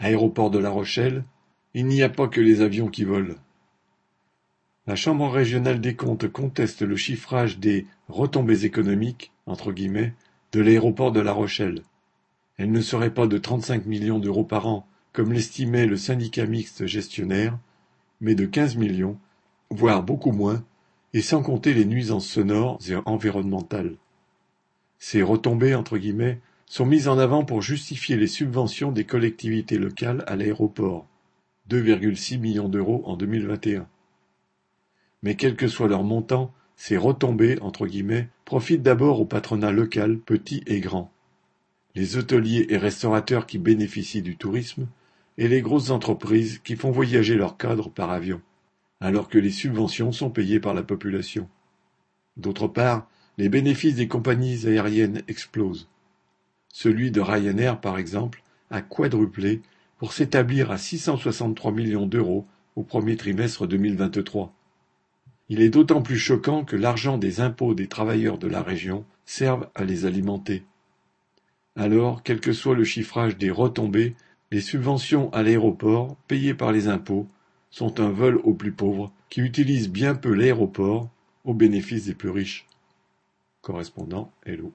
Aéroport de La Rochelle, il n'y a pas que les avions qui volent. La Chambre régionale des comptes conteste le chiffrage des retombées économiques de l'aéroport de La Rochelle. Elle ne serait pas de 35 millions d'euros par an, comme l'estimait le syndicat mixte gestionnaire, mais de 15 millions, voire beaucoup moins, et sans compter les nuisances sonores et environnementales. Ces retombées entre guillemets sont mises en avant pour justifier les subventions des collectivités locales à l'aéroport, 2,6 millions d'euros en 2021. Mais quel que soit leur montant, ces retombées entre guillemets profitent d'abord au patronat local petit et grand, les hôteliers et restaurateurs qui bénéficient du tourisme, et les grosses entreprises qui font voyager leurs cadres par avion, alors que les subventions sont payées par la population. D'autre part, les bénéfices des compagnies aériennes explosent. Celui de Ryanair, par exemple, a quadruplé pour s'établir à 663 millions d'euros au premier trimestre 2023. Il est d'autant plus choquant que l'argent des impôts des travailleurs de la région serve à les alimenter. Alors, quel que soit le chiffrage des retombées, les subventions à l'aéroport, payées par les impôts, sont un vol aux plus pauvres qui utilisent bien peu l'aéroport au bénéfice des plus riches. Correspondant Hello.